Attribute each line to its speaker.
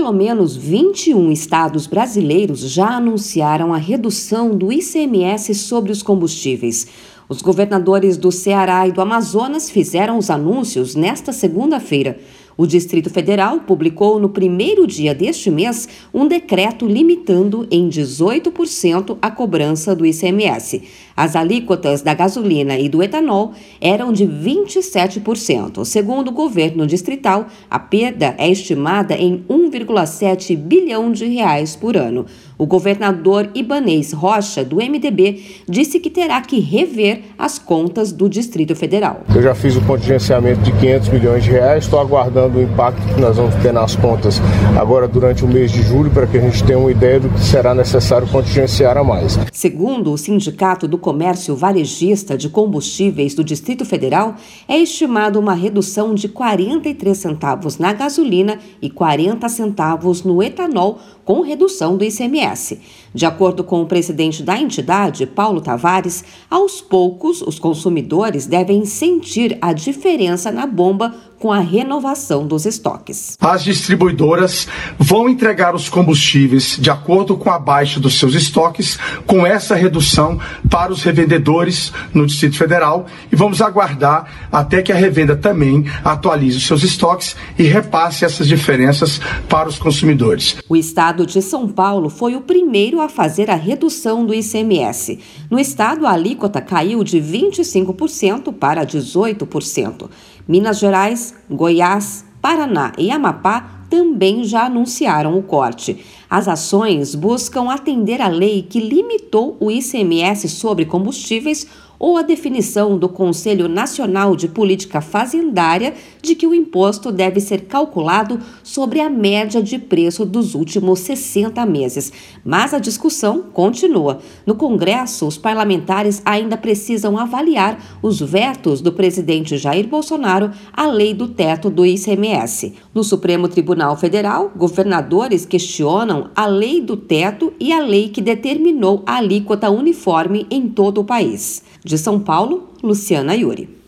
Speaker 1: pelo menos 21 estados brasileiros já anunciaram a redução do ICMS sobre os combustíveis. Os governadores do Ceará e do Amazonas fizeram os anúncios nesta segunda-feira. O Distrito Federal publicou no primeiro dia deste mês um decreto limitando em 18% a cobrança do ICMS. As alíquotas da gasolina e do etanol eram de 27%. Segundo o governo distrital, a perda é estimada em 1,7 bilhão de reais por ano. O governador Ibanês Rocha, do MDB, disse que terá que rever as contas do Distrito Federal.
Speaker 2: Eu já fiz o contingenciamento de 500 milhões de reais, estou aguardando o impacto que nós vamos ter nas contas agora durante o mês de julho, para que a gente tenha uma ideia do que será necessário contingenciar a mais.
Speaker 1: Segundo o Sindicato do Comércio Varejista de Combustíveis do Distrito Federal, é estimado uma redução de 43 centavos na gasolina e 40 centavos no etanol, com redução do ICMS. De acordo com o presidente da entidade, Paulo Tavares, aos poucos os consumidores devem sentir a diferença na bomba com a renovação dos estoques.
Speaker 3: As distribuidoras vão entregar os combustíveis de acordo com a baixa dos seus estoques, com essa redução para os revendedores no Distrito Federal e vamos aguardar até que a revenda também atualize os seus estoques e repasse essas diferenças para os consumidores.
Speaker 1: O estado de São Paulo foi o primeiro a fazer a redução do ICMS. No estado, a alíquota caiu de 25% para 18%. Minas Gerais, Goiás, Paraná e Amapá também já anunciaram o corte. As ações buscam atender a lei que limitou o ICMS sobre combustíveis ou a definição do Conselho Nacional de Política Fazendária de que o imposto deve ser calculado sobre a média de preço dos últimos 60 meses. Mas a discussão continua. No Congresso, os parlamentares ainda precisam avaliar os vetos do presidente Jair Bolsonaro à lei do teto do ICMS. No Supremo Tribunal Federal, governadores questionam a lei do teto e a lei que determinou a alíquota uniforme em todo o país. De São Paulo, Luciana Yuri.